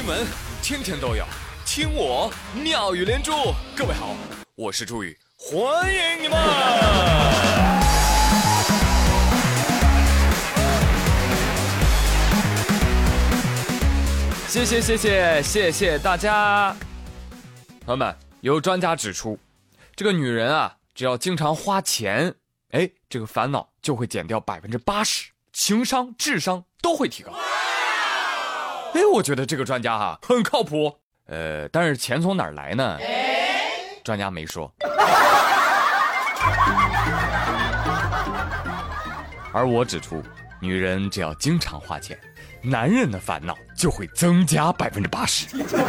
新闻天天都有，听我妙语连珠。各位好，我是朱宇，欢迎你们！谢谢谢谢谢谢大家，朋友们，有专家指出，这个女人啊，只要经常花钱，哎，这个烦恼就会减掉百分之八十，情商、智商都会提高。哎，我觉得这个专家哈很靠谱。呃，但是钱从哪儿来呢？专家没说。而我指出，女人只要经常花钱，男人的烦恼就会增加百分之八十，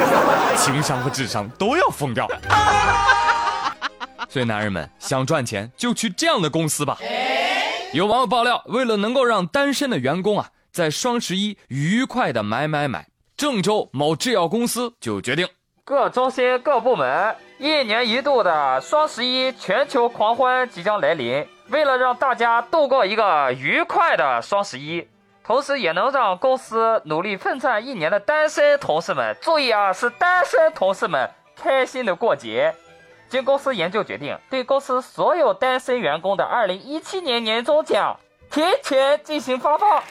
情商和智商都要疯掉。所以，男人们想赚钱就去这样的公司吧。有网友爆料，为了能够让单身的员工啊。在双十一愉快的买买买，郑州某制药公司就决定，各中心各部门一年一度的双十一全球狂欢即将来临。为了让大家度过一个愉快的双十一，同时也能让公司努力奋战一年的单身同事们注意啊，是单身同事们开心的过节。经公司研究决定，对公司所有单身员工的二零一七年年终奖提前进行发放。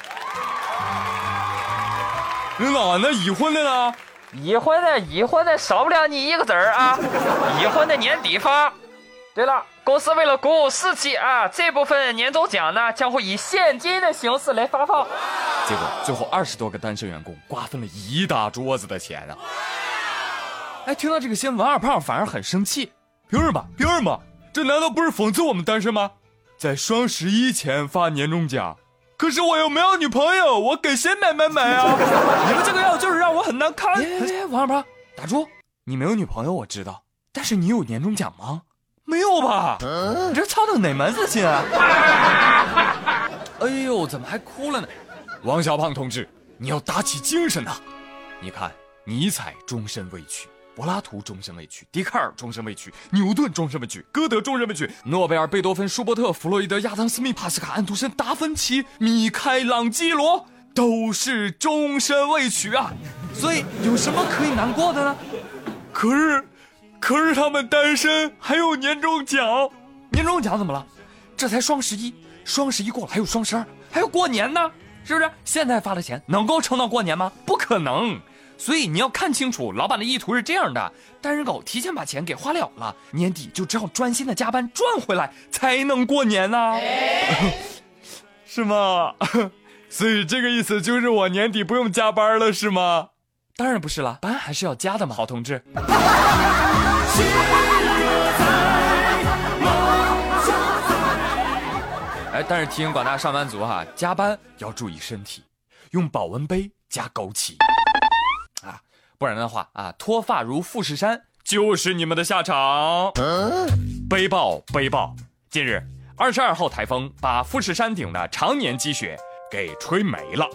那那已婚的呢？已婚的，已婚的少不了你一个子儿啊！已婚的年底发。对了，公司为了鼓舞士气啊，这部分年终奖呢将会以现金的形式来发放。结果最后二十多个单身员工瓜分了一大桌子的钱啊！哎，听到这个新闻，王二胖反而很生气。凭什么？凭什么？这难道不是讽刺我们单身吗？在双十一前发年终奖。可是我又没有女朋友，我给谁买买买啊？你们这个药就是让我很难堪。哎，王二胖，打住！你没有女朋友我知道，但是你有年终奖吗？没有吧？你这操的哪门子心啊？哎呦，怎么还哭了呢？王小胖同志，你要打起精神呐！你看，尼采终身未娶。柏拉图终身未娶，笛卡尔终身未娶，牛顿终身未娶，歌德终身未娶，诺贝尔、贝多芬、舒伯特、弗洛伊德、亚当·斯密、帕斯卡、安徒生、达芬奇、米开朗基罗都是终身未娶啊！所以有什么可以难过的呢？可是，可是他们单身还有年终奖，年终奖怎么了？这才双十一，双十一过了还有双十二，还有过年呢，是不是？现在发的钱能够撑到过年吗？不可能。所以你要看清楚，老板的意图是这样的：单身狗提前把钱给花了了，年底就只好专心的加班赚回来，才能过年呢，是吗？所以这个意思就是我年底不用加班了，是吗？当然不是了，班还是要加的嘛，好同志。哎，但是提醒广大上班族哈，加班要注意身体，用保温杯加枸杞。不然的话啊，脱发如富士山就是你们的下场。背报背报，近日二十二号台风把富士山顶的常年积雪给吹没了。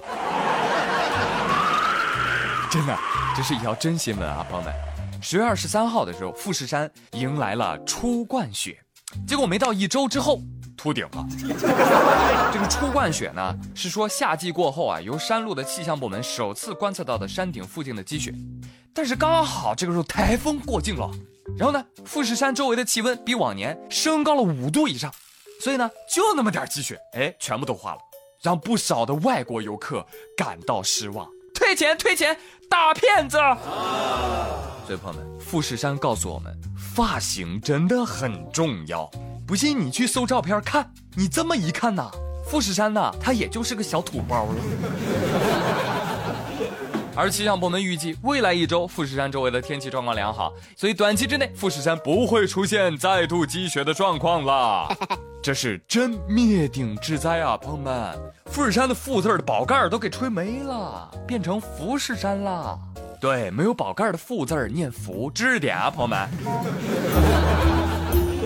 真的，这是一条真新闻啊，朋友们。十月二十三号的时候，富士山迎来了初冠雪，结果没到一周之后。秃顶了。这个初冠雪呢，是说夏季过后啊，由山路的气象部门首次观测到的山顶附近的积雪。但是刚好这个时候台风过境了，然后呢，富士山周围的气温比往年升高了五度以上，所以呢，就那么点积雪，哎，全部都化了，让不少的外国游客感到失望，退钱退钱，大骗子！所以朋友们，富士山告诉我们，发型真的很重要。不信你去搜照片看，你这么一看呐，富士山呐，它也就是个小土包了。而气象部门预计，未来一周富士山周围的天气状况良好，所以短期之内富士山不会出现再度积雪的状况了。这是真灭顶之灾啊，朋友们！富士山的“富”字的宝盖都给吹没了，变成浮士山了。对，没有宝盖的“富”字念“福”，知识点啊，朋友们。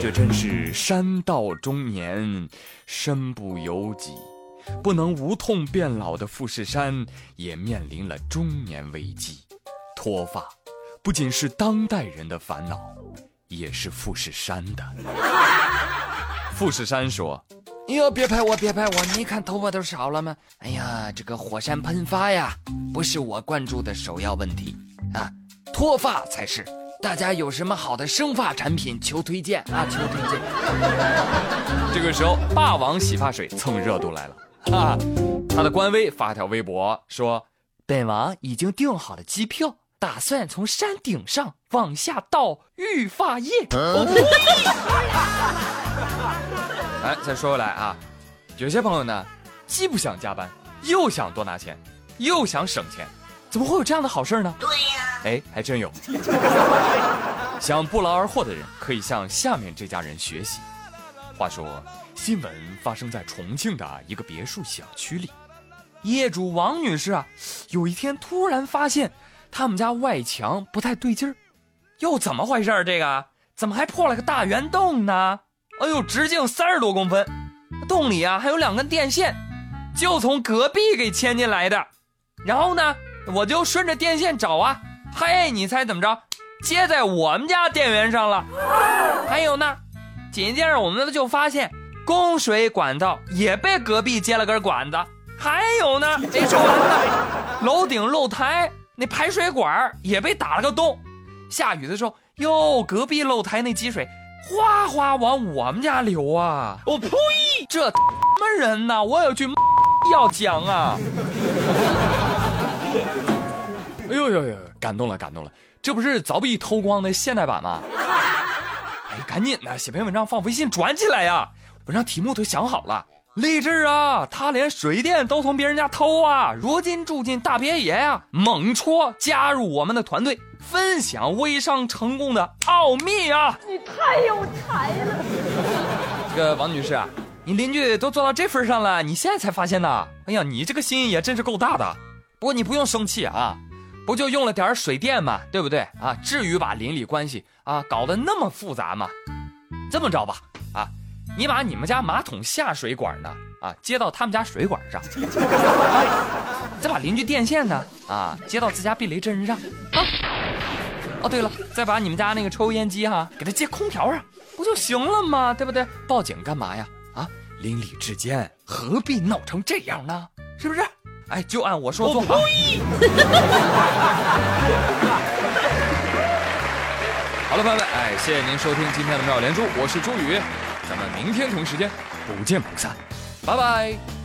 这真是山到中年，身不由己，不能无痛变老的富士山也面临了中年危机。脱发不仅是当代人的烦恼，也是富士山的。富士山说：“哎呦，别拍我，别拍我！你看头发都少了吗？哎呀，这个火山喷发呀，不是我关注的首要问题啊，脱发才是。大家有什么好的生发产品，求推荐啊！求推荐。这个时候，霸王洗发水蹭热度来了啊！他的官微发条微博说：“本王已经订好了机票，打算从山顶上往下倒育发液。” 哎，再说回来啊，有些朋友呢，既不想加班，又想多拿钱，又想省钱，怎么会有这样的好事呢？对呀。哎，还真有。想不劳而获的人，可以向下面这家人学习。话说，新闻发生在重庆的一个别墅小区里，业主王女士啊，有一天突然发现他们家外墙不太对劲儿，又，怎么回事儿？这个怎么还破了个大圆洞呢？哎呦，直径三十多公分，洞里啊还有两根电线，就从隔壁给牵进来的。然后呢，我就顺着电线找啊。嘿，你猜怎么着？接在我们家电源上了。还有呢，紧接着我们就发现供水管道也被隔壁接了根管子。还有呢，没说完呢，楼顶露台那排水管也被打了个洞。下雨的时候，哟，隔壁露台那积水哗哗往我们家流啊！我呸！这什么人呐？我有句要讲啊！哎呦呦呦！感动了，感动了！这不是凿壁偷光的现代版吗？哎，赶紧的，写篇文章放微信转起来呀！文章题目都想好了，励志啊！他连水电都从别人家偷啊，如今住进大别野呀！猛戳加入我们的团队，分享微商成功的奥秘啊！你太有才了！这个王女士啊，你邻居都做到这份上了，你现在才发现呢？哎呀，你这个心也真是够大的。不过你不用生气啊。不就用了点水电嘛，对不对啊？至于把邻里关系啊搞得那么复杂吗？这么着吧，啊，你把你们家马桶下水管呢啊接到他们家水管上，再把邻居电线呢啊接到自家避雷针上啊。哦，对了，再把你们家那个抽烟机哈给它接空调上，不就行了吗？对不对？报警干嘛呀？啊，邻里之间何必闹成这样呢？是不是？哎，就按我说做。好了，朋友们，哎，谢谢您收听今天的妙连珠，我是朱宇，咱们明天同一时间不见不散，拜拜。